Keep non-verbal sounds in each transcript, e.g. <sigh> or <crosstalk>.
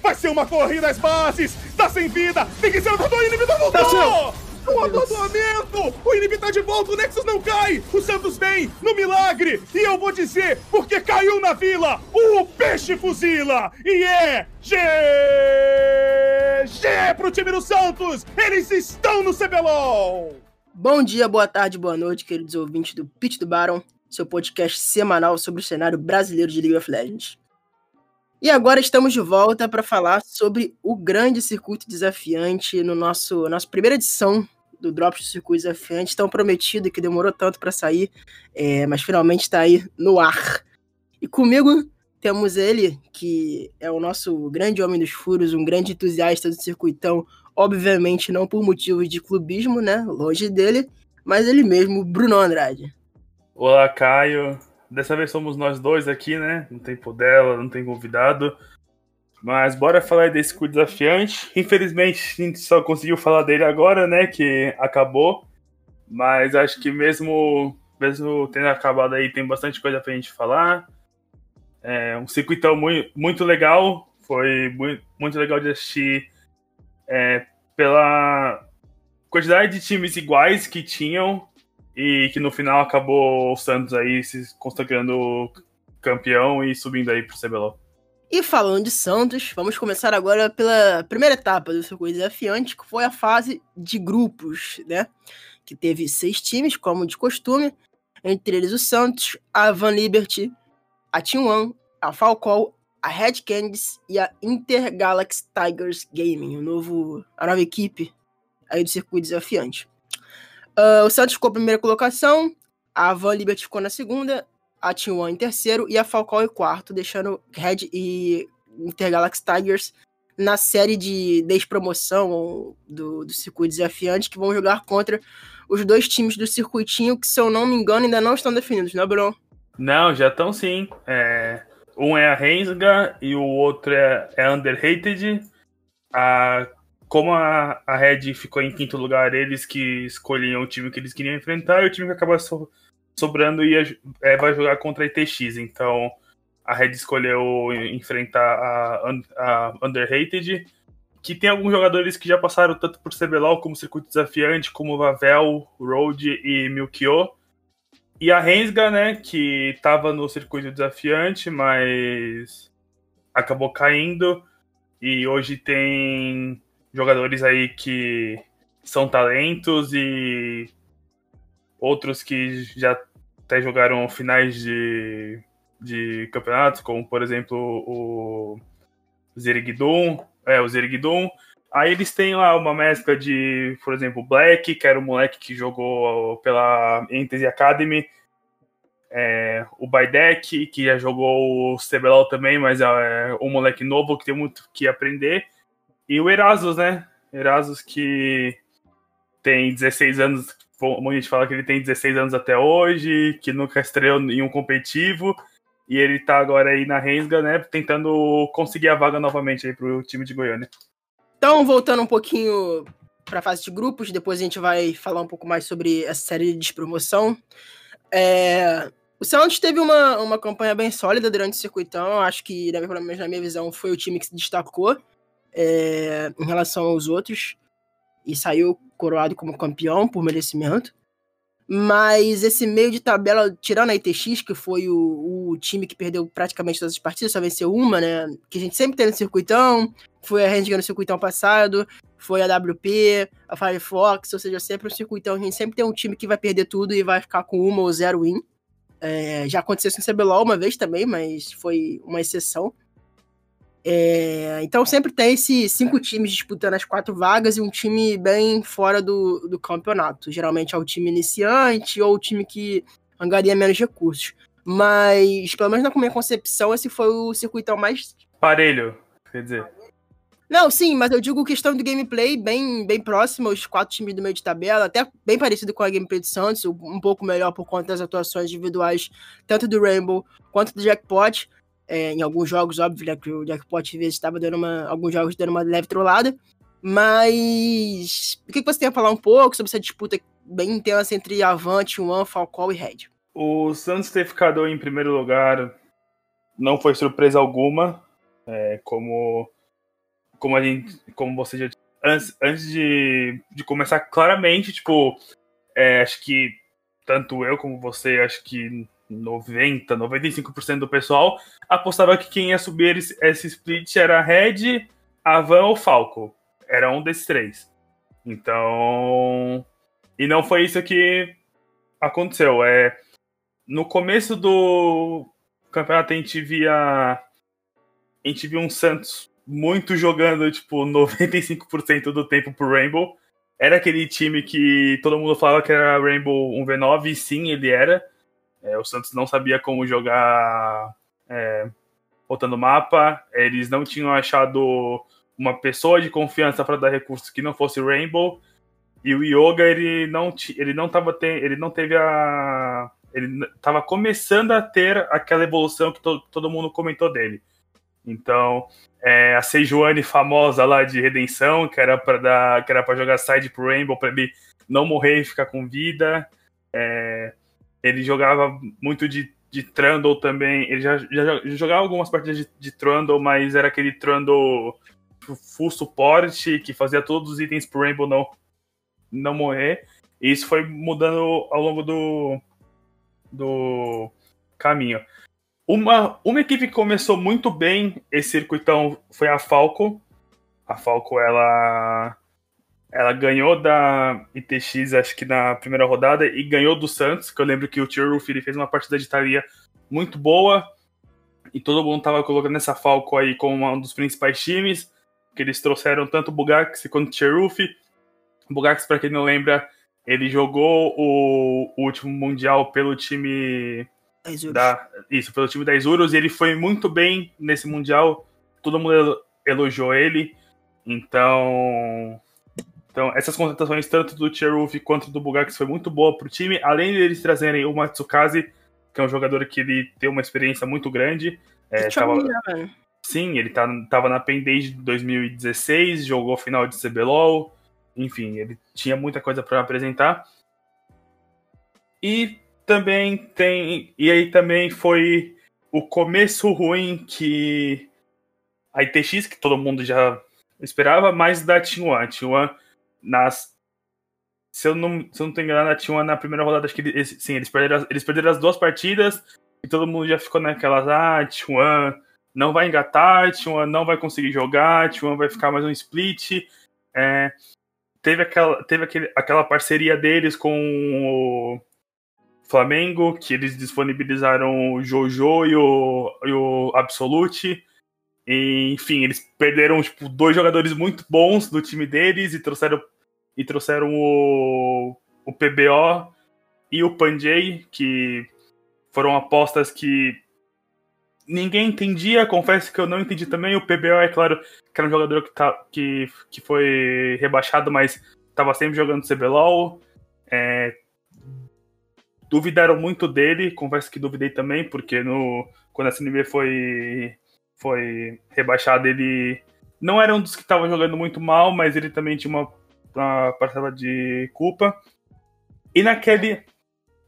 Vai ser uma corrida às bases! Tá sem vida! Tem que ser o do inibidor voltou! O atordoamento! O inimigo tá de volta, o Nexus não cai! O Santos vem no milagre! E eu vou dizer, porque caiu na vila, o peixe fuzila! E é GG pro time do Santos! Eles estão no CBLOL! Bom dia, boa tarde, boa noite, queridos ouvintes do Pitch do Baron, seu podcast semanal sobre o cenário brasileiro de League of Legends. E agora estamos de volta para falar sobre o grande circuito desafiante no nosso nossa primeira edição do Drops do Circuito Desafiante, tão prometido que demorou tanto para sair, é, mas finalmente está aí no ar. E comigo temos ele, que é o nosso grande homem dos furos, um grande entusiasta do circuitão, obviamente não por motivos de clubismo, né? Longe dele, mas ele mesmo, Bruno Andrade. Olá, Caio. Dessa vez somos nós dois aqui, né? Não tem dela, não tem convidado. Mas bora falar desse cu desafiante. Infelizmente, a gente só conseguiu falar dele agora, né? Que acabou. Mas acho que mesmo, mesmo tendo acabado aí, tem bastante coisa pra gente falar. É um circuitão muito, muito legal. Foi muito, muito legal de assistir é, pela quantidade de times iguais que tinham e que no final acabou o Santos aí se consagrando campeão e subindo aí pro CBLOL. E falando de Santos, vamos começar agora pela primeira etapa do circuito desafiante, que foi a fase de grupos, né? Que teve seis times, como de costume, entre eles o Santos, a Van Liberty, a Team One, a Falcão, a Red Candies e a Intergalaxy Tigers Gaming, o novo, a nova equipe aí do circuito desafiante. Uh, o Santos ficou em primeira colocação, a Van Liberty ficou na segunda, a T1 em terceiro e a Falcão em quarto, deixando Red e Intergalaxy Tigers na série de despromoção do, do circuito desafiante, que vão jogar contra os dois times do circuitinho, que, se eu não me engano, ainda não estão definidos, né, Bruno? Não, já estão sim. É, um é a Rensga e o outro é, é Underrated. A como a, a Red ficou em quinto lugar, eles que escolhiam o time que eles queriam enfrentar, e o time que acaba so, sobrando ia, é, vai jogar contra a ITX. Então a Red escolheu enfrentar a, a Underrated, que tem alguns jogadores que já passaram tanto por CBLOL como Circuito Desafiante, como Vavel, Road e Milkyo. E a Rensga, né, que estava no Circuito Desafiante, mas acabou caindo. E hoje tem jogadores aí que são talentos e outros que já até jogaram finais de, de campeonatos, como por exemplo o Zerigdum, é, o Zerigdum. Aí eles têm lá uma mescla de, por exemplo, Black, que era um moleque que jogou pela Entity Academy, é, o Baidek, que já jogou o CBLOL também, mas é um moleque novo que tem muito que aprender. E o Erasmus, né? Erasmus que tem 16 anos, muita gente fala que ele tem 16 anos até hoje, que nunca estreou em um competitivo, e ele tá agora aí na Rensga, né, tentando conseguir a vaga novamente aí pro time de Goiânia. Então, voltando um pouquinho para a fase de grupos, depois a gente vai falar um pouco mais sobre essa série de despromoção. É... O Santos teve uma, uma campanha bem sólida durante o circuitão, acho que, pelo menos na minha visão, foi o time que se destacou é, em relação aos outros e saiu coroado como campeão por merecimento. Mas esse meio de tabela, tirando a ITX, que foi o, o, time que perdeu praticamente todas as partidas, só venceu uma, né? Que a gente sempre tem no circuitão, foi a Rendiga no circuitão passado, foi a WP, a Firefox, ou seja, sempre um circuitão, a gente sempre tem um time que vai perder tudo e vai ficar com uma ou zero win. É, já aconteceu isso no CBLOL uma vez também, mas foi uma exceção. É, então sempre tem esses cinco times disputando as quatro vagas e um time bem fora do, do campeonato. Geralmente é o time iniciante ou o time que angaria menos recursos. Mas, pelo menos na minha concepção, esse foi o circuitão mais. Parelho, quer dizer. Não, sim, mas eu digo questão do gameplay bem, bem próximo aos quatro times do meio de tabela, até bem parecido com a gameplay do Santos, um pouco melhor por conta das atuações individuais, tanto do Rainbow quanto do Jackpot. É, em alguns jogos, óbvio, né, que o Jackpot às vezes estava dando uma. Alguns jogos dando uma leve trollada. Mas. O que, que você tem a falar um pouco sobre essa disputa bem intensa entre Avante, One, Falcão e Red? O Santos ter ficado em primeiro lugar não foi surpresa alguma. É, como como a gente, como você já antes, antes de, de começar claramente, tipo, é, acho que tanto eu como você, acho que 90, 95% do pessoal apostava que quem ia subir esse, esse split era Red, Avan ou Falco. Era um desses três. Então. E não foi isso que aconteceu. É, no começo do campeonato a gente via. A gente via um Santos muito jogando, tipo, 95% do tempo pro Rainbow. Era aquele time que todo mundo falava que era Rainbow 1v9, e sim, ele era. É, o Santos não sabia como jogar é, botando mapa, eles não tinham achado uma pessoa de confiança para dar recursos que não fosse Rainbow. E o Yoga, ele não, ele não, tava te, ele não teve a. Ele estava começando a ter aquela evolução que to, todo mundo comentou dele. Então, é, a Sejuani famosa lá de Redenção, que era para dar, que era para jogar side pro Rainbow para ele não morrer e ficar com vida. É, ele jogava muito de, de Trundle também. Ele já, já, já jogava algumas partidas de, de Trundle, mas era aquele Trundle full suporte que fazia todos os itens pro Rainbow não, não morrer. E isso foi mudando ao longo do, do caminho. Uma, uma equipe que começou muito bem esse circuitão foi a Falco. A Falco, ela ela ganhou da ITX, acho que na primeira rodada, e ganhou do Santos, que eu lembro que o Tio ele fez uma partida de Thalia muito boa, e todo mundo tava colocando essa Falco aí como um dos principais times, que eles trouxeram tanto o Bugax quanto o Cheruf. O Bugax, para quem não lembra, ele jogou o, o, último Mundial pelo time da, isso, pelo time da Isurus, e ele foi muito bem nesse Mundial, todo mundo elogiou ele, então então, essas contratações, tanto do Cheruf quanto do Bugax, foi muito boa pro time, além deles trazerem o Matsukaze, que é um jogador que ele tem uma experiência muito grande. É, tava... Né, Sim, ele tá, tava na Pendage de 2016, jogou final de CBLOL, enfim, ele tinha muita coisa para apresentar. E também tem. E aí também foi o começo ruim que a ITX, que todo mundo já esperava, mas da T1. A T1 nas. Se eu não, se eu não tô enganado, tinha uma na primeira rodada, acho que eles, sim, eles perderam, eles perderam as duas partidas e todo mundo já ficou naquelas, ah, T1 não vai engatar, T1 não vai conseguir jogar, T1 vai ficar mais um split. É, teve aquela, teve aquele, aquela parceria deles com o Flamengo, que eles disponibilizaram o Jojo e o, e o Absolute. Enfim, eles perderam tipo, dois jogadores muito bons do time deles e trouxeram, e trouxeram o, o PBO e o Panjay, que foram apostas que ninguém entendia. Confesso que eu não entendi também. O PBO, é claro, que era um jogador que, tá, que, que foi rebaixado, mas estava sempre jogando CBLOL. É, duvidaram muito dele, confesso que duvidei também, porque no, quando a CNB foi foi rebaixado, ele não era um dos que estava jogando muito mal, mas ele também tinha uma, uma parcela de culpa. E naquele,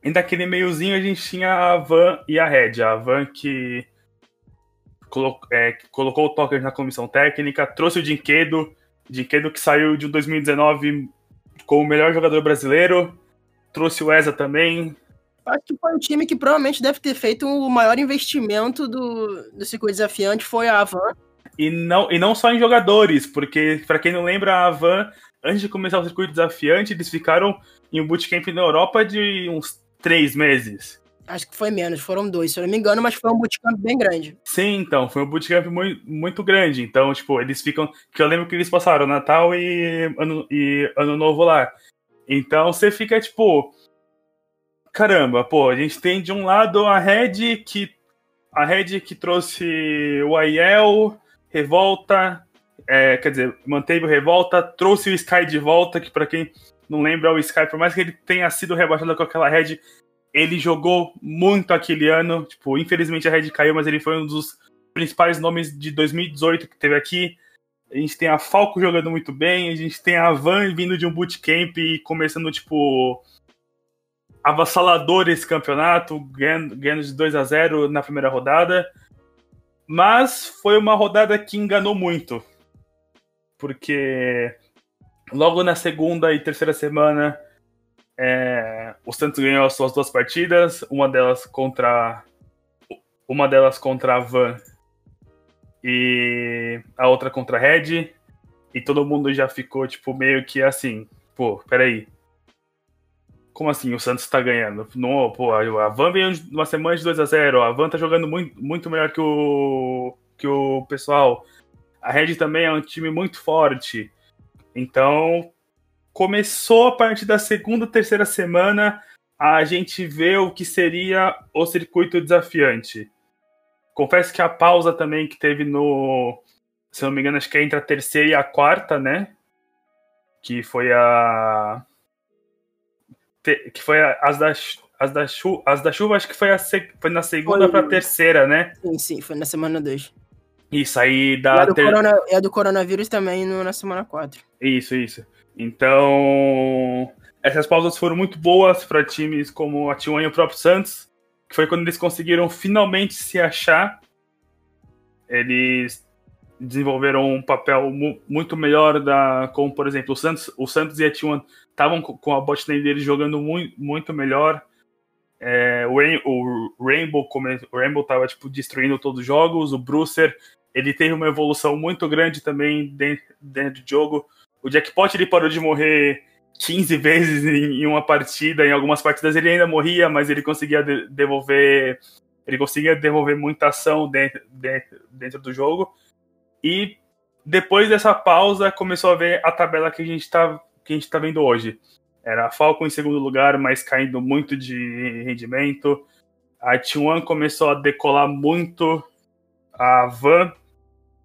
e naquele meiozinho a gente tinha a Van e a Red. A Van que colocou, é, colocou o Toker na comissão técnica, trouxe o Dinquedo, Dinquedo que saiu de 2019 como o melhor jogador brasileiro, trouxe o Eza também, Acho que foi um time que provavelmente deve ter feito o maior investimento do, do circuito desafiante foi a Avan. E não, e não só em jogadores, porque para quem não lembra, a Avan, antes de começar o circuito desafiante, eles ficaram em um bootcamp na Europa de uns três meses. Acho que foi menos, foram dois, se eu não me engano, mas foi um bootcamp bem grande. Sim, então, foi um bootcamp muito, muito grande. Então, tipo, eles ficam. Que eu lembro que eles passaram Natal e Ano, e ano Novo lá. Então você fica, tipo caramba, pô, a gente tem de um lado a Red que a Red que trouxe o Aiel, Revolta, é, quer dizer, manteve o Revolta, trouxe o Sky de volta, que para quem não lembra o Sky, por mais que ele tenha sido rebaixado com aquela Red, ele jogou muito aquele ano, tipo, infelizmente a Red caiu, mas ele foi um dos principais nomes de 2018 que teve aqui. A gente tem a Falco jogando muito bem, a gente tem a Van vindo de um bootcamp e começando, tipo, avassalador esse campeonato, ganhando, de 2 a 0 na primeira rodada. Mas foi uma rodada que enganou muito. porque logo na segunda e terceira semana é, o Santos ganhou as suas duas partidas, uma delas contra uma delas contra a Van e a outra contra a Red. E todo mundo já ficou, tipo, meio que assim, pô, peraí. Como assim o Santos tá ganhando? Não, pô, a Van veio uma semana de 2 a 0 a Van tá jogando muito, muito melhor que o, que o pessoal. A Red também é um time muito forte. Então, começou a partir da segunda, terceira semana a gente ver o que seria o circuito desafiante. Confesso que a pausa também que teve no. Se não me engano, acho que é entre a terceira e a quarta, né? Que foi a. Que foi a, as da, as da, chuva, as da chuva, acho que foi, a, foi na segunda para a terceira, né? Sim, sim, foi na semana 2. Isso, aí da. E a do, ter... corona, e a do coronavírus também no, na semana 4. Isso, isso. Então. Essas pausas foram muito boas para times como a T1 e o próprio Santos que foi quando eles conseguiram finalmente se achar. Eles desenvolveram um papel mu muito melhor da, como por exemplo o Santos, o Santos e a T1 estavam com a botlane deles jogando muito, muito melhor. É, o, Rain o, Rainbow o Rainbow tava tipo destruindo todos os jogos. O Brucer ele teve uma evolução muito grande também dentro, dentro do jogo. O Jackpot ele parou de morrer 15 vezes em uma partida, em algumas partidas ele ainda morria, mas ele conseguia de devolver ele conseguia devolver muita ação dentro, dentro, dentro, do jogo. E depois dessa pausa começou a ver a tabela que a gente está que a gente tá vendo hoje. Era a Falcon em segundo lugar, mas caindo muito de rendimento. A T1 começou a decolar muito. A Van,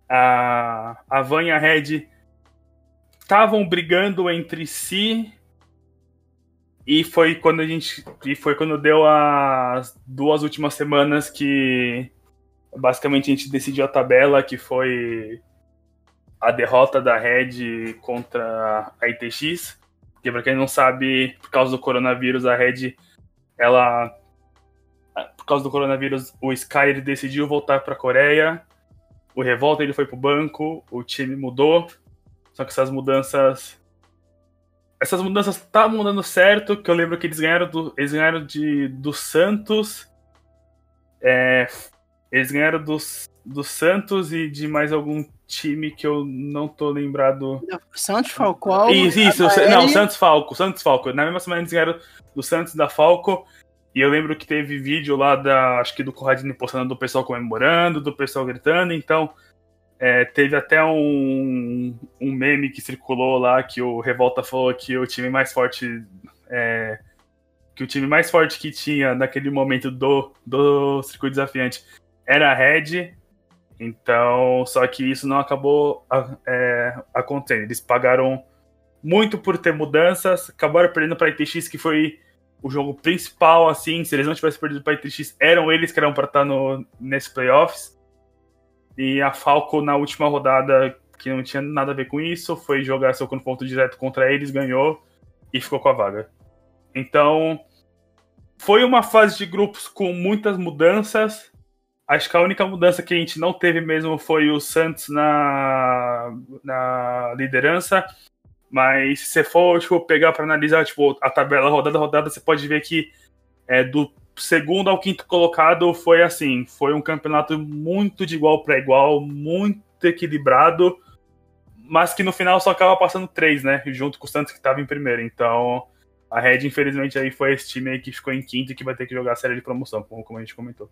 a, a Van e a Red estavam brigando entre si e foi quando a gente e foi quando deu as duas últimas semanas que basicamente a gente decidiu a tabela que foi a derrota da Red contra a ITX que para quem não sabe por causa do coronavírus a Red ela por causa do coronavírus o Sky decidiu voltar para a Coreia o Revolta ele foi pro banco o time mudou só que essas mudanças. Essas mudanças estavam dando certo, que eu lembro que eles ganharam do, eles ganharam de, do Santos. É, eles ganharam dos, do Santos e de mais algum time que eu não tô lembrado. Santos Falco. Isso, isso. Não, Santos Falco. Santos Falco. Na mesma semana eles ganharam do Santos da Falco. E eu lembro que teve vídeo lá da. Acho que do Corradini postando do pessoal comemorando, do pessoal gritando. Então, é, teve até um, um meme que circulou lá que o Revolta falou que o time mais forte. É, que o time mais forte que tinha naquele momento do, do circuito desafiante era a Red. Então, só que isso não acabou é, acontecendo. Eles pagaram muito por ter mudanças, acabaram perdendo para a ITX, que foi o jogo principal, assim. Se eles não tivessem perdido para a ITX, eram eles que eram para estar no, nesse playoffs. E a Falco, na última rodada, que não tinha nada a ver com isso, foi jogar seu confronto direto contra eles, ganhou e ficou com a vaga. Então, foi uma fase de grupos com muitas mudanças. Acho que a única mudança que a gente não teve mesmo foi o Santos na, na liderança. Mas se você for tipo, pegar para analisar tipo, a tabela rodada rodada, você pode ver que é, do segundo ao quinto colocado foi assim, foi um campeonato muito de igual para igual, muito equilibrado, mas que no final só acaba passando três, né? Junto com o Santos que estava em primeiro. Então, a Red, infelizmente, aí foi esse time aí que ficou em quinto e que vai ter que jogar a série de promoção, como a gente comentou.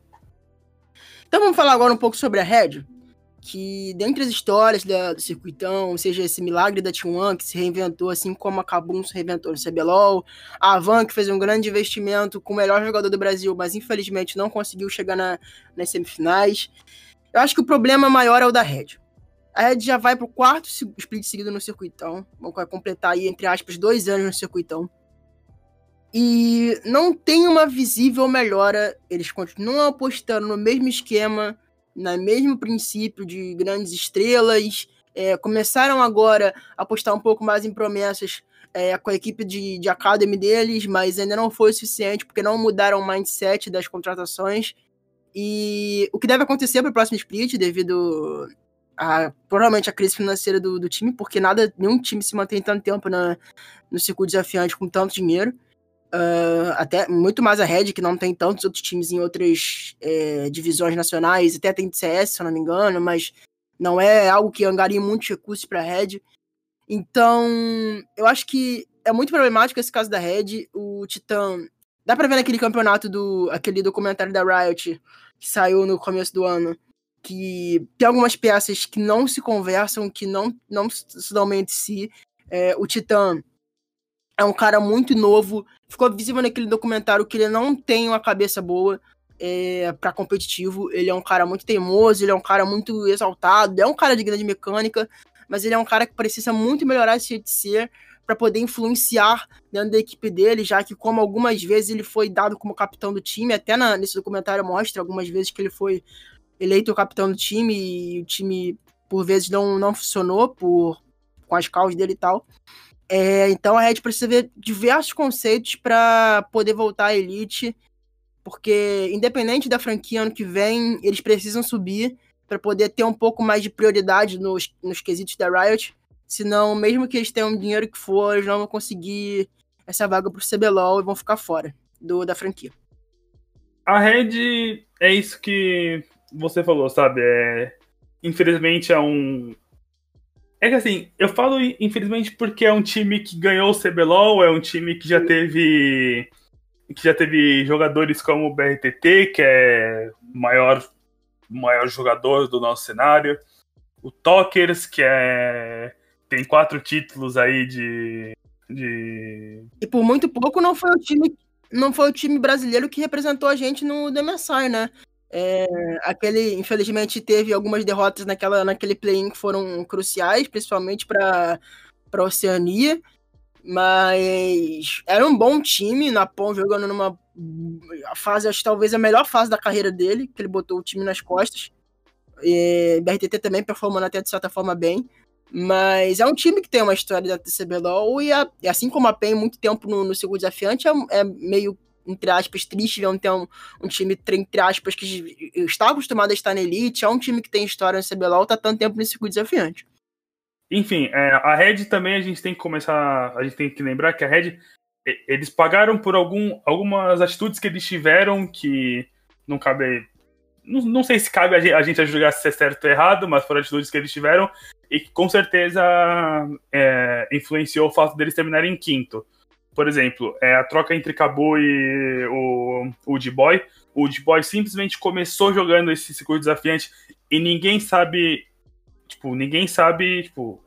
Então vamos falar agora um pouco sobre a Red que dentre as histórias da, do circuitão, ou seja, esse milagre da T1 que se reinventou assim como a Kabum se reinventou no CBLOL, a Avan que fez um grande investimento com o melhor jogador do Brasil, mas infelizmente não conseguiu chegar na, nas semifinais. Eu acho que o problema maior é o da Red. A Red já vai para o quarto split seguido no circuitão, vai completar aí, entre aspas, dois anos no circuitão. E não tem uma visível melhora, eles continuam apostando no mesmo esquema, no mesmo princípio de grandes estrelas. É, começaram agora a apostar um pouco mais em promessas é, com a equipe de, de academy deles, mas ainda não foi o suficiente porque não mudaram o mindset das contratações. E o que deve acontecer para o próximo split, devido a, provavelmente a crise financeira do, do, time, porque nada, nenhum time se mantém tanto tempo na, no circuito desafiante com tanto dinheiro. Uh, até muito mais a Red, que não tem tantos outros times em outras é, divisões nacionais, até tem CS, se eu não me engano, mas não é algo que angaria muitos recursos para a Red. Então, eu acho que é muito problemático esse caso da Red. O Titã. Dá pra ver naquele campeonato do. aquele documentário da Riot que saiu no começo do ano que tem algumas peças que não se conversam, que não, não se dão entre si. É, o Titã é um cara muito novo. Ficou visível naquele documentário que ele não tem uma cabeça boa é, para competitivo. Ele é um cara muito teimoso, ele é um cara muito exaltado, é um cara de grande mecânica, mas ele é um cara que precisa muito melhorar esse jeito de ser para poder influenciar dentro da equipe dele, já que como algumas vezes ele foi dado como capitão do time, até na, nesse documentário mostra algumas vezes que ele foi eleito o capitão do time e o time por vezes não, não funcionou por com as causas dele e tal. É, então a Red precisa ver diversos conceitos para poder voltar à elite, porque independente da franquia ano que vem, eles precisam subir para poder ter um pouco mais de prioridade nos, nos quesitos da Riot. Senão, mesmo que eles tenham dinheiro que for, eles não vão conseguir essa vaga pro CBLOL e vão ficar fora do, da franquia. A Red é isso que você falou, sabe? É, infelizmente é um. É que assim, eu falo infelizmente porque é um time que ganhou o CBLOL, é um time que já teve. que já teve jogadores como o BRTT, que é o maior, maior jogador do nosso cenário. O Tokers, que é. tem quatro títulos aí de. de... E por muito pouco não foi o time. Não foi o time brasileiro que representou a gente no DMSI, né? É, aquele, infelizmente, teve algumas derrotas naquela, naquele play-in que foram cruciais, principalmente para a Oceania. Mas era um bom time, Napon jogando numa fase, acho talvez a melhor fase da carreira dele, que ele botou o time nas costas. E BRTT também performando até de certa forma bem. Mas é um time que tem uma história da TCBLOL e, a, assim como a PEN, muito tempo no, no segundo desafiante, é, é meio entre aspas, triste ver ter um, um time, entre aspas, que está acostumado a estar na elite, é um time que tem história no CBLOL, tá tanto tempo nesse circuito desafiante. Enfim, é, a Red também a gente tem que começar, a gente tem que lembrar que a Red, eles pagaram por algum, algumas atitudes que eles tiveram que não cabe, não, não sei se cabe a gente, a julgar se é certo ou errado, mas foram atitudes que eles tiveram e que com certeza é, influenciou o fato deles terminarem em quinto por exemplo, é, a troca entre Cabo e o, D-Boy. O D-Boy simplesmente começou jogando esse circuito desafiante e ninguém sabe. Tipo, ninguém sabe, tipo.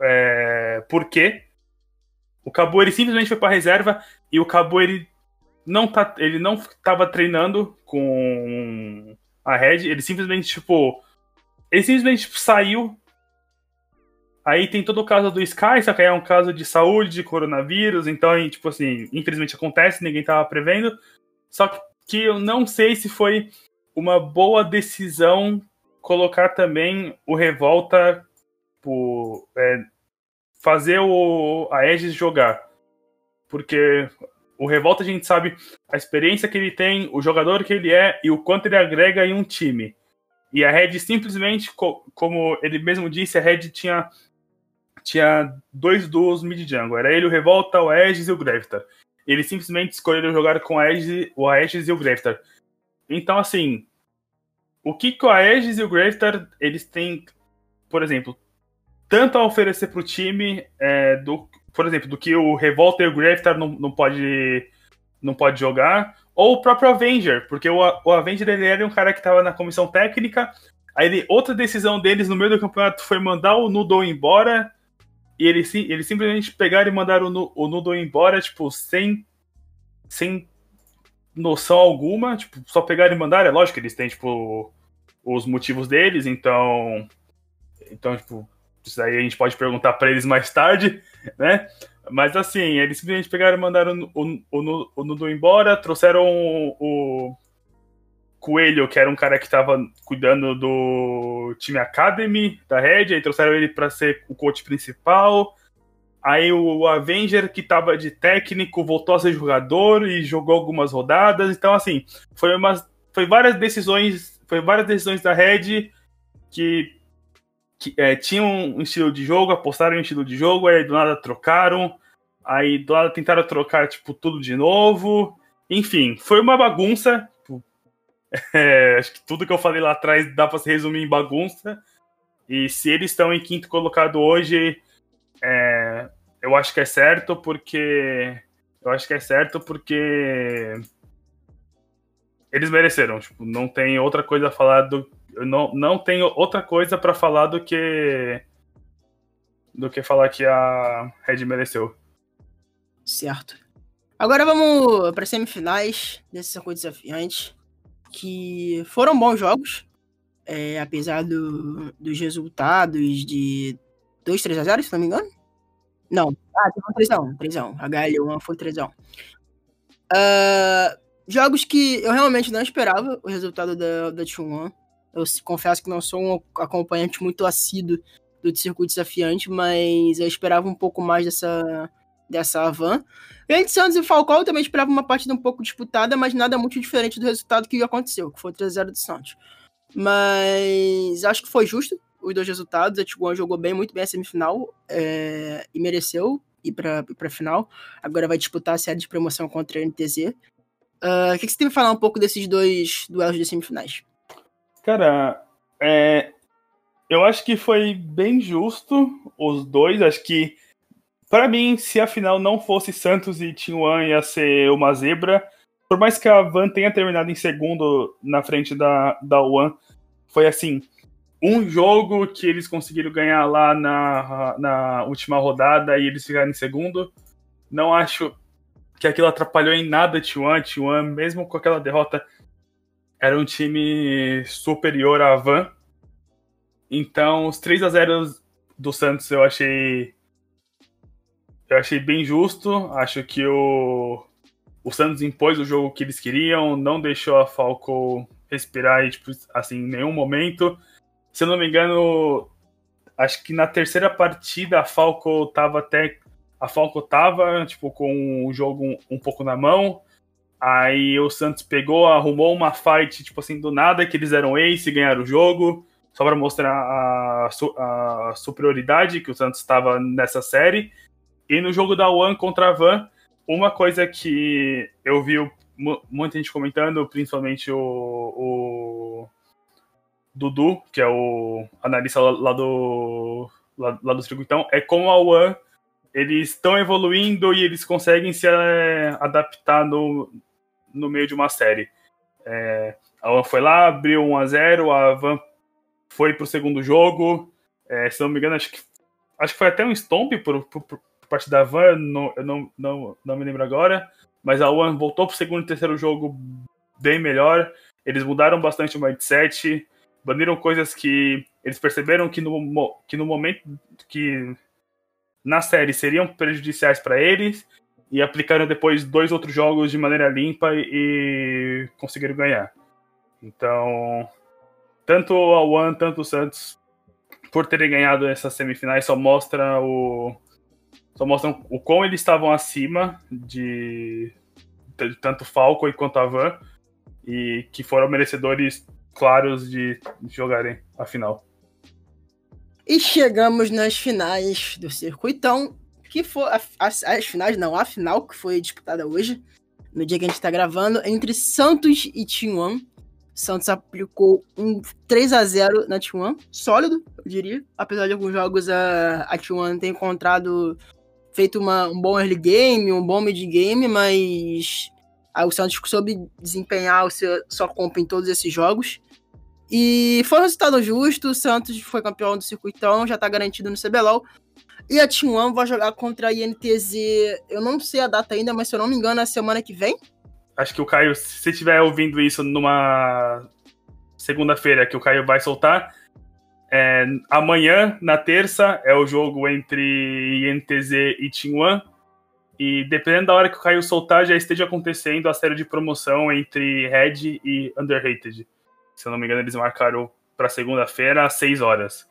É, por quê. O Cabo ele simplesmente foi para reserva e o Cabo ele não tá, ele não tava treinando com a Red, ele simplesmente tipo, ele simplesmente tipo, saiu Aí tem todo o caso do Sky, só que é um caso de saúde, de coronavírus, então, tipo assim, infelizmente acontece, ninguém tava prevendo. Só que eu não sei se foi uma boa decisão colocar também o Revolta por é, fazer o, a Aegis jogar. Porque o Revolta a gente sabe a experiência que ele tem, o jogador que ele é e o quanto ele agrega em um time. E a Red simplesmente, como ele mesmo disse, a Red tinha tinha dois duos mid jungle. Era ele, o Revolta, o Aegis e o Gravitar. Ele simplesmente escolheu jogar com Aegis, o Aegis e o Gravitar. Então, assim, o que, que o Aegis e o Gravitar, eles têm, por exemplo, tanto a oferecer para o time, é, do, por exemplo, do que o Revolta e o Gravitar não, não, pode, não pode jogar, ou o próprio Avenger, porque o, o Avenger ele era um cara que estava na comissão técnica, aí outra decisão deles no meio do campeonato foi mandar o Nudo embora, e eles, eles simplesmente pegaram e mandaram o, Nudo embora, tipo, sem, sem noção alguma, tipo, só pegaram e mandaram. É lógico que eles têm, tipo, os motivos deles, então. Então, tipo, isso aí a gente pode perguntar para eles mais tarde, <laughs> né? Mas assim, eles simplesmente pegaram e mandaram o, o, o Nudo embora, trouxeram o Coelho, que era um cara que estava cuidando do time Academy da Red, aí trouxeram ele para ser o coach principal. Aí o Avenger, que estava de técnico, voltou a ser jogador e jogou algumas rodadas. Então, assim, foi, umas, foi várias decisões. Foi várias decisões da Red que, que é, tinham um estilo de jogo, apostaram em um estilo de jogo, aí do nada trocaram, aí do nada tentaram trocar, tipo, tudo de novo. Enfim, foi uma bagunça. É, <laughs> acho que tudo que eu falei lá atrás dá para se resumir em bagunça. E se eles estão em quinto colocado hoje, é, eu acho que é certo, porque. Eu acho que é certo porque. Eles mereceram. Tipo, não tem outra coisa a falar do. Não, não tem outra coisa para falar do que. Do que falar que a Red mereceu. Certo. Agora vamos para semifinais desse circuito desafiante, que foram bons jogos, é, apesar do, dos resultados de 2 3 a 0 se não me engano. Não, ah, teve um 3x1, 3x1. A HL1 foi 3x1. Uh, ah, jogos que eu realmente não esperava o resultado da, da T1. Eu confesso que não sou um acompanhante muito assíduo do circuito desafiante, mas eu esperava um pouco mais dessa, dessa van. Entre Santos e Falcão eu também esperava uma partida um pouco disputada, mas nada muito diferente do resultado que aconteceu, que foi 3x0 do Santos. Mas acho que foi justo os dois resultados. A Tiguan jogou bem, muito bem a semifinal é, e mereceu ir para a final. Agora vai disputar a série de promoção contra a NTZ. Ah, o que, que você tem que falar um pouco desses dois duelos de semifinais? Cara, é, eu acho que foi bem justo os dois. Acho que para mim, se a final não fosse Santos e Tinhuan, ia ser uma zebra. Por mais que a Van tenha terminado em segundo na frente da, da One, foi assim, um jogo que eles conseguiram ganhar lá na, na última rodada e eles ficaram em segundo. Não acho que aquilo atrapalhou em nada T1. T1, mesmo com aquela derrota, era um time superior à Van. Então, os 3 a 0 do Santos eu achei eu achei bem justo. Acho que o, o Santos impôs o jogo que eles queriam, não deixou a Falco respirar tipo, assim, em nenhum momento. Se eu não me engano, acho que na terceira partida a Falco tava até. A Falco tava, tipo, com o jogo um, um pouco na mão. Aí o Santos pegou, arrumou uma fight, tipo assim, do nada, que eles eram ace e ganharam o jogo. Só para mostrar a, a, superioridade que o Santos estava nessa série. E no jogo da One contra a Van, uma coisa que eu vi muita gente comentando, principalmente o, o Dudu, que é o analista lá do, lá, lá do circuitão, é como a One eles estão evoluindo e eles conseguem se é, adaptar no, no meio de uma série. É, a One foi lá, abriu 1 a 0 a Van foi pro segundo jogo. É, se não me engano, acho que, acho que foi até um stomp por, por, parte da Van, não, eu não, não, não me lembro agora. Mas a One voltou pro segundo e terceiro jogo bem melhor. Eles mudaram bastante o mindset, baniram coisas que eles perceberam que no, que no momento que na série seriam prejudiciais para eles e aplicaram depois dois outros jogos de maneira limpa e conseguiram ganhar. Então, tanto a One, tanto o Santos, por terem ganhado essas semifinais, só mostra o, só mostram o quão eles estavam acima de, de tanto Falco quanto a Van e que foram merecedores claros de jogarem a final. E chegamos nas finais do circuitão, que foi a, as, as finais, não, a final que foi disputada hoje, no dia que a gente está gravando, entre Santos e T1. Santos aplicou um 3 a 0 na T1, sólido, eu diria. Apesar de alguns jogos a, a T1 ter encontrado feito uma, um bom early game, um bom mid game, mas o Santos soube desempenhar seu, sua compra em todos esses jogos. E foi um resultado justo, o Santos foi campeão do circuitão, já tá garantido no CBLOL. E a Team One vai jogar contra a INTZ, eu não sei a data ainda, mas se eu não me engano, é a semana que vem. Acho que o Caio, se estiver ouvindo isso numa segunda-feira que o Caio vai soltar, é, amanhã, na terça, é o jogo entre INTZ e One. E dependendo da hora que o Caio soltar, já esteja acontecendo a série de promoção entre Red e Underrated. Se eu não me engano, eles marcaram para segunda-feira às 6 horas.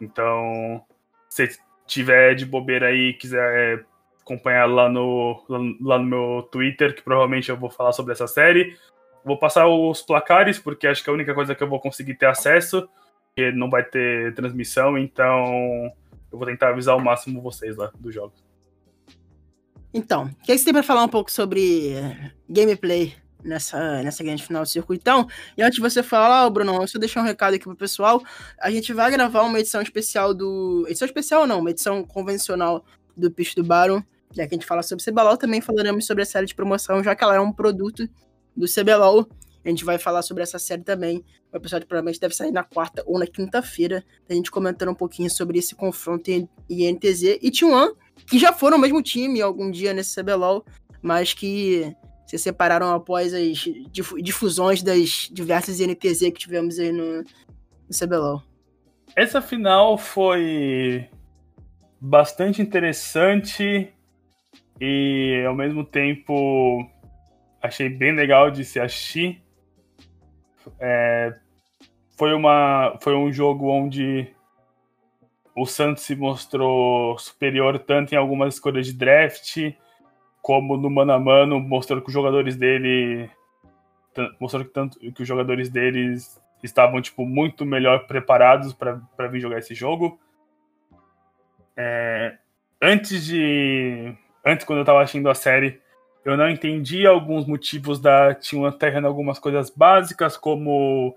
Então, se tiver de bobeira aí quiser acompanhar lá no, lá no meu Twitter, que provavelmente eu vou falar sobre essa série. Vou passar os placares, porque acho que é a única coisa que eu vou conseguir ter acesso. Porque não vai ter transmissão, então eu vou tentar avisar ao máximo vocês lá dos jogos. Então, o que, é que você tem para falar um pouco sobre gameplay nessa, nessa grande final do circuitão. E antes de você falar, oh, Bruno, eu só deixar um recado aqui pro pessoal. A gente vai gravar uma edição especial do. Edição especial não, uma edição convencional do Pitch do Baron. Já que a gente fala sobre CBLOL, também falaremos sobre a série de promoção, já que ela é um produto do CBLOL. A gente vai falar sobre essa série também. O episódio provavelmente deve sair na quarta ou na quinta-feira. A gente comentando um pouquinho sobre esse confronto em INTZ e T1, que já foram o mesmo time algum dia nesse CBLOL, mas que se separaram após as difusões das diversas INTZ que tivemos aí no, no CBLOL. Essa final foi bastante interessante e ao mesmo tempo achei bem legal de se assistir. É, foi, uma, foi um jogo onde o Santos se mostrou superior tanto em algumas escolhas de draft como no mano a mano, mostrando que os jogadores dele mostrando que tanto que os jogadores deles estavam tipo muito melhor preparados para vir jogar esse jogo. É, antes de antes quando eu estava assistindo a série, eu não entendi alguns motivos da T1 Terra em algumas coisas básicas, como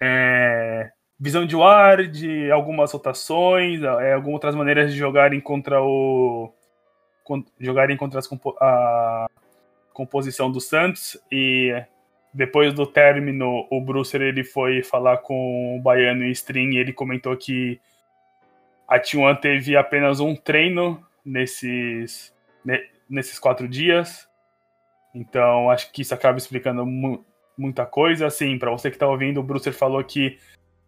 é, visão de ward, algumas rotações, é, algumas outras maneiras de jogarem contra o jogarem contra as a composição do Santos. E depois do término o Brucer ele foi falar com o Baiano e String e ele comentou que a T1 teve apenas um treino nesses, nesses quatro dias. Então acho que isso acaba explicando mu muita coisa. Assim, para você que está ouvindo, o Brucer falou que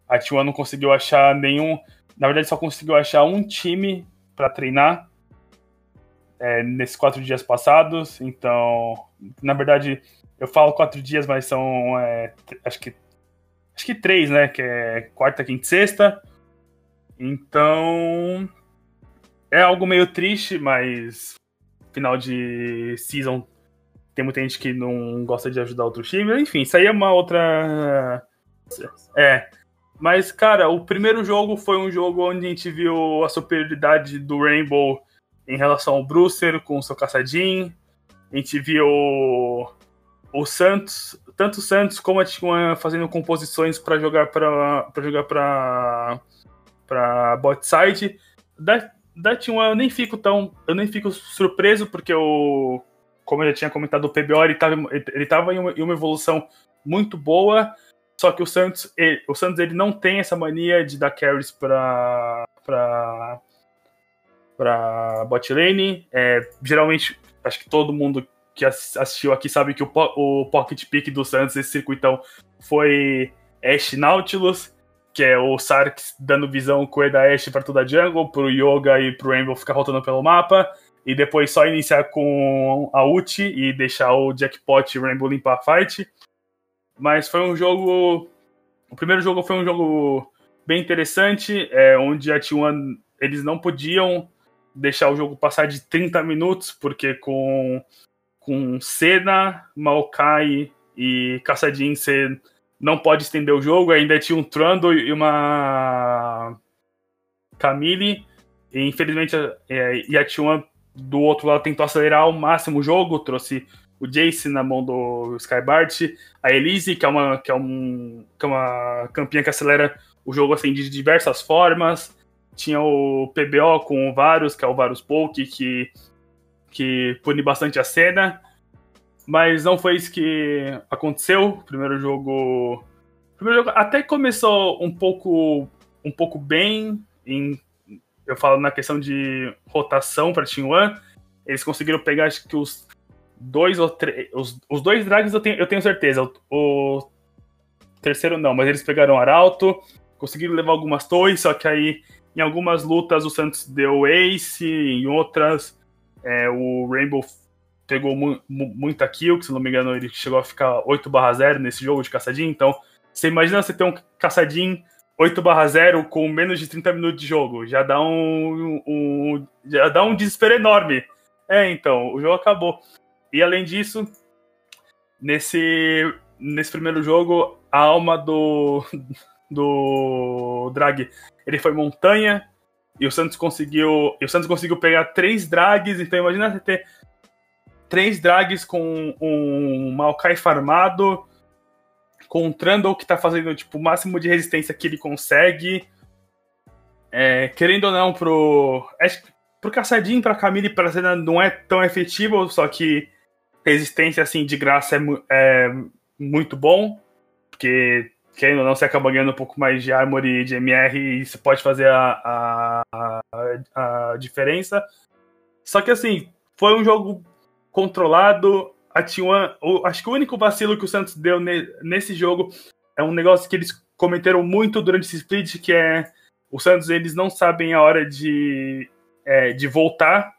a T1 não conseguiu achar nenhum. Na verdade, só conseguiu achar um time para treinar é, nesses quatro dias passados. Então, na verdade, eu falo quatro dias, mas são é, acho que acho que três, né? Que é quarta, quinta e sexta. Então é algo meio triste, mas final de season tem muita gente que não gosta de ajudar outro time. Enfim, isso aí é uma outra. É. Mas, cara, o primeiro jogo foi um jogo onde a gente viu a superioridade do Rainbow em relação ao Brewster com o seu caçadinho. A gente viu o Santos, tanto o Santos como a T1 fazendo composições para jogar para jogar para para bot side. Da, da T1 eu nem fico tão, eu nem fico surpreso porque o como eu já tinha comentado o PBO, ele estava ele tava em uma, em uma evolução muito boa. Só que o Santos, ele, o Santos ele não tem essa mania de dar carries para para para bot lane. É, geralmente, acho que todo mundo que assistiu aqui sabe que o, o pocket pick do Santos, esse circuitão, foi Ash Nautilus, que é o Sarks dando visão com o da Ash para toda a jungle, pro Yoga e pro Rainbow ficar rotando pelo mapa, e depois só iniciar com a ult e deixar o Jackpot e o Rainbow limpar a fight. Mas foi um jogo. O primeiro jogo foi um jogo bem interessante, é, onde a T1 eles não podiam deixar o jogo passar de 30 minutos, porque com, com Senna, Maokai e Caçadin você não pode estender o jogo. Ainda tinha um Trando e uma Camille. E infelizmente é, e a T1 do outro lado tentou acelerar ao máximo o jogo, trouxe o Jace na mão do Skybart, a Elise, que é uma, que é um, que é uma campinha que acelera o jogo assim, de diversas formas. Tinha o PBO com o Varus, que é o Varus Poke, que, que pune bastante a cena. Mas não foi isso que aconteceu. Primeiro jogo. Primeiro jogo até começou um pouco, um pouco bem. Em, eu falo na questão de rotação para Team One. Eles conseguiram pegar acho que os dois ou três. Os, os dois drags eu tenho, eu tenho certeza. O, o terceiro não, mas eles pegaram Arauto, conseguiram levar algumas torres, só que aí em algumas lutas o Santos deu ace, em outras é, o Rainbow pegou mu muita kill, que se não me engano ele chegou a ficar 8 0 nesse jogo de caçadinho. Então, você imagina você ter um caçadinho 8 0 com menos de 30 minutos de jogo. Já dá um, um, já dá um desespero enorme. É, então, o jogo acabou. E além disso, nesse, nesse primeiro jogo, a alma do, <laughs> do Drag, ele foi montanha, e o Santos conseguiu. E o Santos conseguiu pegar três drags, então imagina você ter três drags com um Maokai farmado, com um Trundle que tá fazendo tipo, o máximo de resistência que ele consegue. É, querendo ou não, pro. Acho que pro Caçadinho, pra Camille pra Zena não é tão efetivo, só que resistência assim de graça é, é muito bom. Porque querendo ou não, você acaba ganhando um pouco mais de armor e de MR e isso pode fazer a, a, a, a diferença. Só que assim, foi um jogo controlado. A T1, acho que o único vacilo que o Santos deu ne, nesse jogo é um negócio que eles cometeram muito durante esse split, que é o Santos eles não sabem a hora de, é, de voltar,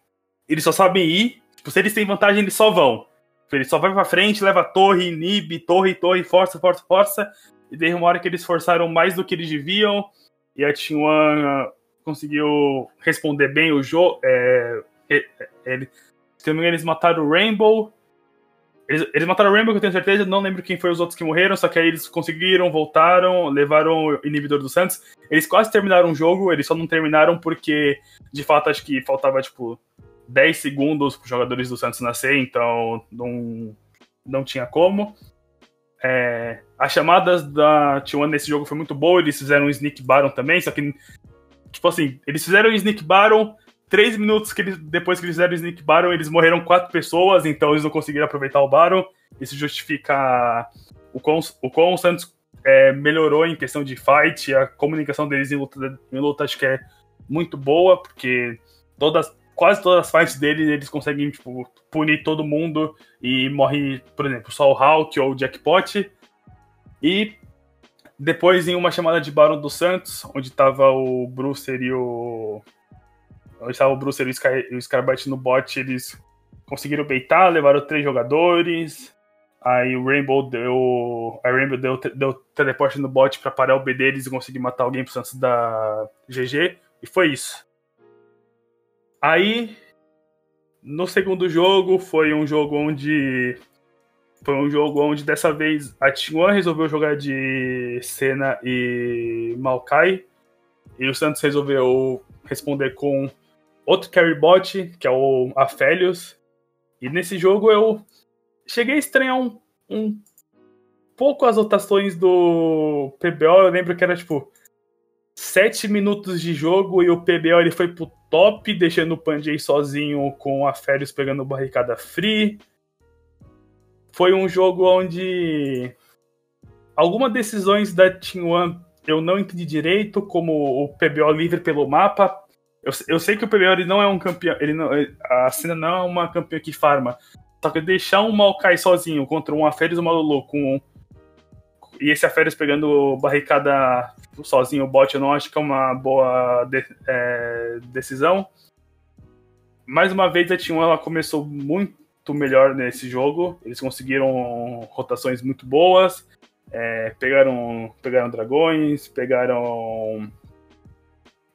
eles só sabem ir. Tipo, se eles têm vantagem, eles só vão. Ele só vai pra frente, leva torre, inibe, torre, torre, força, força, força. E daí uma hora que eles forçaram mais do que eles deviam, e a T1 conseguiu responder bem o jogo. É, ele, se não me engano, eles mataram o Rainbow. Eles, eles, mataram o Rainbow, que eu tenho certeza, não lembro quem foi os outros que morreram, só que aí eles conseguiram, voltaram, levaram o inibidor do Santos. Eles quase terminaram o jogo, eles só não terminaram porque, de fato, acho que faltava, tipo, 10 segundos para os jogadores do Santos nascer, então não, não tinha como. É, as chamadas da T1 nesse jogo foi muito boa, eles fizeram um Sneak Baron também, só que, tipo assim, eles fizeram o Sneak Baron, três minutos que eles, depois que eles fizeram o Sneak Baron, eles morreram quatro pessoas, então eles não conseguiram aproveitar o Baron. Isso justifica o quão, o quão o Santos é, melhorou em questão de fight, a comunicação deles em luta, em luta acho que é muito boa, porque todas, quase todas as fights deles eles conseguem tipo, punir todo mundo e morre, por exemplo, só o Hulk ou o Jackpot. E depois em uma chamada de Barão dos Santos, onde estava o Brucer e o. Onde estava o Brucer e o, Sky, o Scarbat no bot, eles conseguiram beitar, levaram três jogadores. Aí o Rainbow deu. A Rainbow deu, deu teleporte no bot para parar o B deles e conseguir matar alguém pro Santos da GG. E foi isso. Aí. No segundo jogo, foi um jogo onde foi um jogo onde dessa vez a T1 resolveu jogar de Senna e Maokai. E o Santos resolveu responder com outro carry bot, que é o Aphelios. E nesse jogo eu cheguei a estranhar um, um pouco as rotações do PBO. Eu lembro que era tipo 7 minutos de jogo e o PBO ele foi pro top, deixando o Panjay sozinho com o Aphelios pegando barricada free foi um jogo onde algumas decisões da Team One eu não entendi direito, como o PBO livre pelo mapa. Eu, eu sei que o ele não é um campeão, ele não, a cena não é uma campeã que farma. Só que deixar um Maokai sozinho contra um Aferes Malulu com e esse Aferes pegando barricada sozinho o bot, eu não acho que é uma boa de, é, decisão. Mais uma vez a Team One ela começou muito muito melhor nesse jogo. Eles conseguiram rotações muito boas. É, pegaram, pegaram dragões, pegaram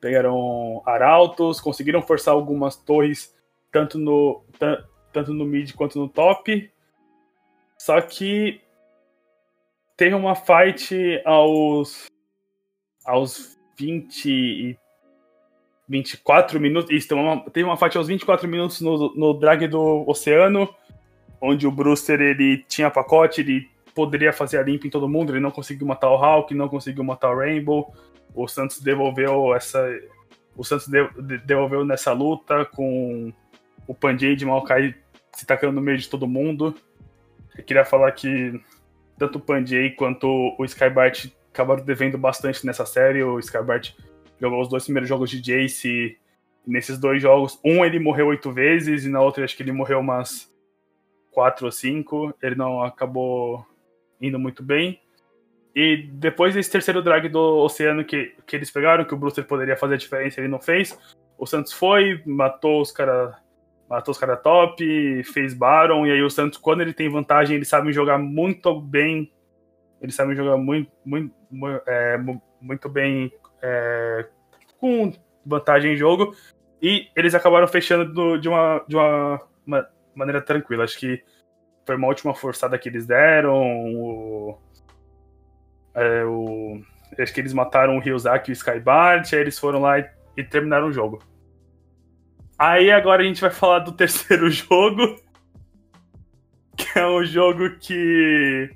pegaram arautos, conseguiram forçar algumas torres tanto no tanto no mid quanto no top. Só que teve uma fight aos aos 20 e 24 minutos. Isso, teve uma, teve uma fight aos 24 minutos no, no drag do Oceano, onde o Brewster ele tinha pacote, ele poderia fazer a limpa em todo mundo, ele não conseguiu matar o Hulk, não conseguiu matar o Rainbow. O Santos devolveu essa. O Santos devolveu nessa luta com o Panjay de Maokai se tacando no meio de todo mundo. Eu queria falar que tanto o Panjay quanto o Skybart acabaram devendo bastante nessa série. O Skybart jogou os dois primeiros jogos de Jace. Nesses dois jogos, um ele morreu oito vezes, e na outra acho que ele morreu umas quatro ou cinco. Ele não acabou indo muito bem. E depois desse terceiro drag do Oceano que, que eles pegaram, que o Brewster poderia fazer a diferença, ele não fez. O Santos foi, matou os caras matou os caras top, fez Baron, e aí o Santos, quando ele tem vantagem, eles sabem jogar muito bem. Eles sabem jogar muito, muito, é, muito bem é, com vantagem em jogo. E eles acabaram fechando do, de, uma, de uma, uma, maneira tranquila. Acho que foi uma última forçada que eles deram. O, é, o Acho que eles mataram o Ryuzaki e o Skybart, aí eles foram lá e, e terminaram o jogo. Aí agora a gente vai falar do <laughs> terceiro jogo. Que é um jogo que.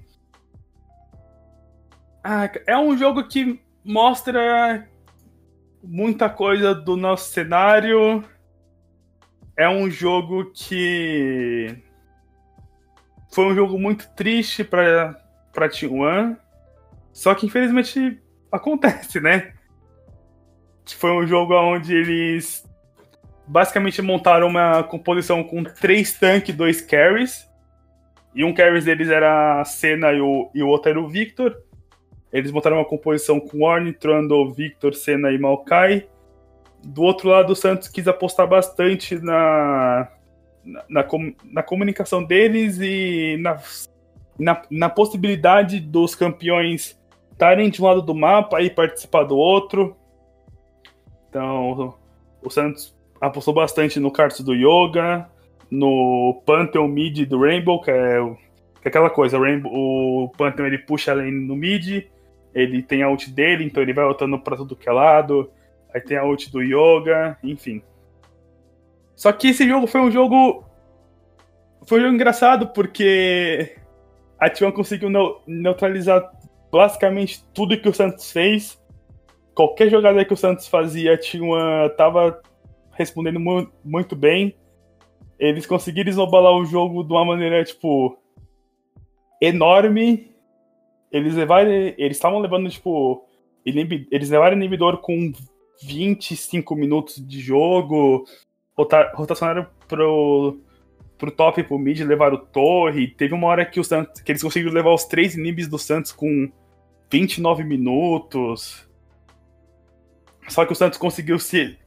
Ah, é um jogo que mostra muita coisa do nosso cenário. É um jogo que. Foi um jogo muito triste para para T1. Só que infelizmente acontece, né? Foi um jogo onde eles basicamente montaram uma composição com três tanques dois carries. E um carries deles era a Senna e o, e o outro era o Victor. Eles montaram uma composição com Orne, Trundle, Victor, Senna e Maokai. Do outro lado, o Santos quis apostar bastante na, na, na, na comunicação deles e na, na, na possibilidade dos campeões estarem de um lado do mapa e participar do outro. Então, o Santos apostou bastante no cards do Yoga, no Pantheon mid do Rainbow, que é, que é aquela coisa, o, Rainbow, o Pantheon ele puxa a lane no mid, ele tem a ult dele, então ele vai voltando pra tudo que é lado, aí tem a ult do Yoga, enfim. Só que esse jogo foi um jogo. Foi um jogo engraçado porque a T1 conseguiu neutralizar basicamente tudo que o Santos fez. Qualquer jogada que o Santos fazia, a T1 tava respondendo mu muito bem eles conseguiram isobalar o jogo de uma maneira, tipo, enorme. Eles levaram. Eles estavam levando, tipo. Eles levaram inibidor com 25 minutos de jogo. Rota, rotacionaram pro, pro top e pro mid, levaram torre. Teve uma hora que, o Santos, que eles conseguiram levar os três inibis do Santos com 29 minutos. Só que o Santos conseguiu se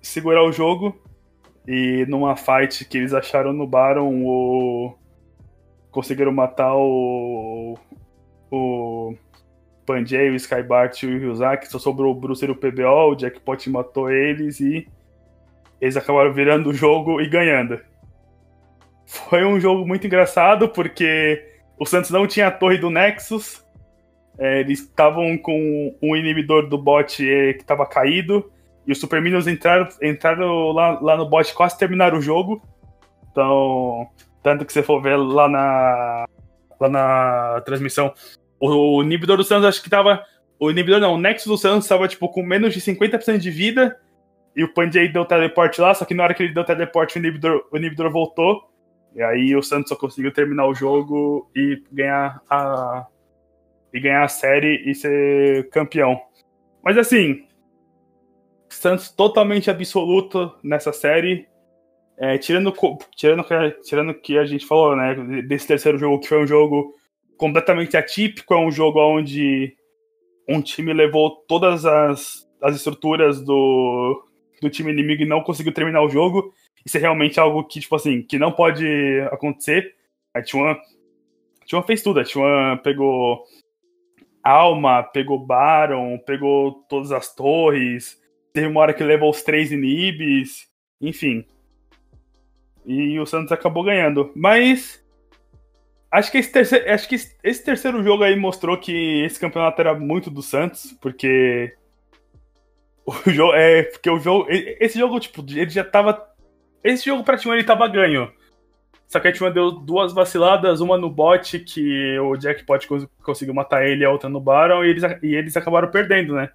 segurar o jogo. E numa fight que eles acharam no Baron, o... conseguiram matar o. O. Panjay, o Skybart e o Ryuzaki, só sobrou o Bruce e o PBO, o Jackpot matou eles e eles acabaram virando o jogo e ganhando. Foi um jogo muito engraçado porque o Santos não tinha a torre do Nexus, é, eles estavam com um inibidor do bot é, que estava caído, e os Super Minions entraram, entraram lá, lá no bot, quase terminaram o jogo. Então, tanto que você for ver lá na, lá na transmissão, o, o inibidor do Santos acho que tava. O inibidor não, o Nexus do Santos tava tipo com menos de 50% de vida. E o Panjay deu teleporte lá, só que na hora que ele deu teleporte, o inibidor, o inibidor voltou. E aí o Santos só conseguiu terminar o jogo e ganhar a. E ganhar a série e ser campeão. Mas assim, Santos totalmente absoluto nessa série. É, tirando, tirando, tirando que a gente falou, né, desse terceiro jogo, que foi um jogo completamente atípico, é um jogo onde um time levou todas as, as estruturas do, do time inimigo e não conseguiu terminar o jogo. Isso é realmente algo que, tipo assim, que não pode acontecer. A T1, a T1 fez tudo, a T1 pegou Alma, pegou Baron, pegou todas as torres, Teve uma hora que levou os três inibis, enfim. E o Santos acabou ganhando. Mas acho que esse terceiro, acho que esse terceiro jogo aí mostrou que esse campeonato era muito do Santos, porque o <laughs> jogo é porque o jogo esse jogo tipo, ele já tava esse jogo praticamente ele tava ganho. Só que a gente deu duas vaciladas, uma no bot que o Jackpot conseguiu matar ele, a outra no Baron, e eles, e eles acabaram perdendo, né?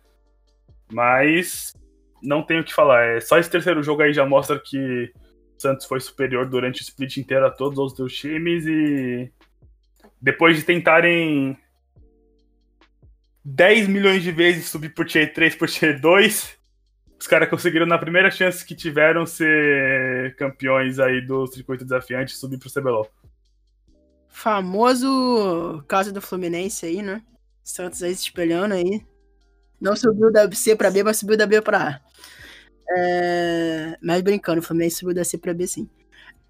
Mas não tenho o que falar. É, só esse terceiro jogo aí já mostra que o Santos foi superior durante o split inteiro a todos os outros times e depois de tentarem 10 milhões de vezes subir por tier 3 por tier 2, os caras conseguiram na primeira chance que tiveram ser campeões aí do circuito desafiante subir pro CBLOL. Famoso caso do Fluminense aí, né? Santos aí se espelhando aí. Não subiu da C pra B, mas subiu da B pra A. É... Mas brincando, o Fluminense subiu da C pra B sim.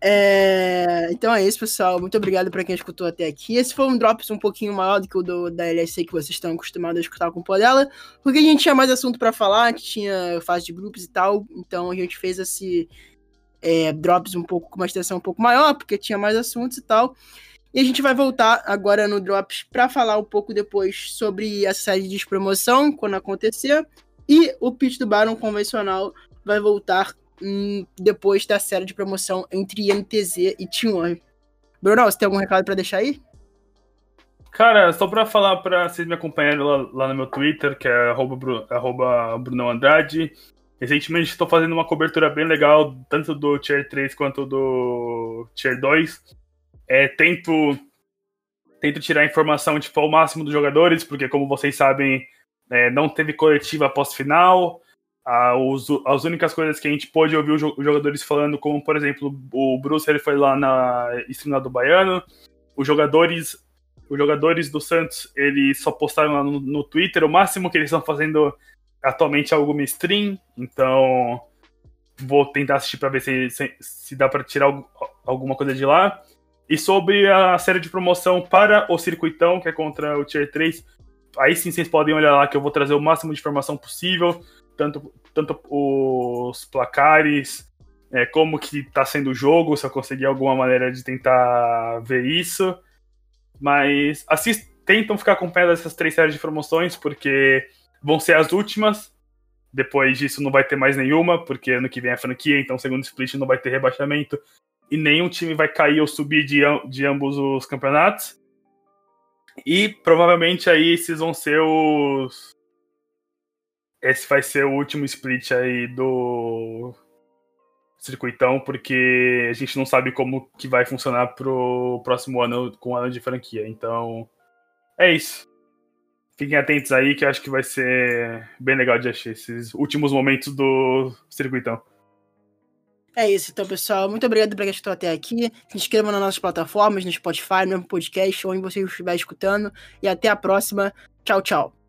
É... Então é isso, pessoal. Muito obrigado para quem escutou até aqui. Esse foi um Drops um pouquinho maior do que o do, da LSC que vocês estão acostumados a escutar com o dela, porque a gente tinha mais assunto para falar, gente tinha fase de grupos e tal, então a gente fez esse é, Drops um pouco com uma extensão um pouco maior, porque tinha mais assuntos e tal. E a gente vai voltar agora no Drops para falar um pouco depois sobre a série de promoção, quando acontecer. E o pitch do Baron convencional vai voltar depois da série de promoção entre INTZ e T1. Bruno, você tem algum recado para deixar aí? Cara, só pra falar pra vocês me acompanharem lá, lá no meu Twitter, que é arroba, arroba Andrade. Recentemente estou fazendo uma cobertura bem legal, tanto do Tier 3 quanto do Tier 2. É, tento, tento tirar informação tipo, ao máximo dos jogadores, porque como vocês sabem, é, não teve coletiva pós-final. Ah, as únicas coisas que a gente pôde ouvir os jogadores falando, como por exemplo, o Bruce ele foi lá na stream do Baiano. Os jogadores, os jogadores do Santos, eles só postaram lá no, no Twitter. O máximo que eles estão fazendo atualmente é alguma stream, então vou tentar assistir para ver se, se, se dá para tirar alguma coisa de lá. E sobre a série de promoção para o Circuitão, que é contra o Tier 3, aí sim vocês podem olhar lá que eu vou trazer o máximo de informação possível, tanto, tanto os placares, é, como que tá sendo o jogo, se eu conseguir alguma maneira de tentar ver isso. Mas assist, tentam ficar acompanhando essas três séries de promoções, porque vão ser as últimas. Depois disso não vai ter mais nenhuma, porque ano que vem é franquia, então segundo split não vai ter rebaixamento. E nenhum time vai cair ou subir de, de ambos os campeonatos. E provavelmente aí esses vão ser os. Esse vai ser o último split aí do circuitão, porque a gente não sabe como que vai funcionar pro próximo ano com o ano de franquia. Então, é isso. Fiquem atentos aí que eu acho que vai ser bem legal de achar esses últimos momentos do circuitão. É isso, então, pessoal. Muito obrigado por quem escutou até aqui. Se inscrevam nas nossas plataformas, no Spotify, no podcast, onde você estiver escutando. E até a próxima. Tchau, tchau.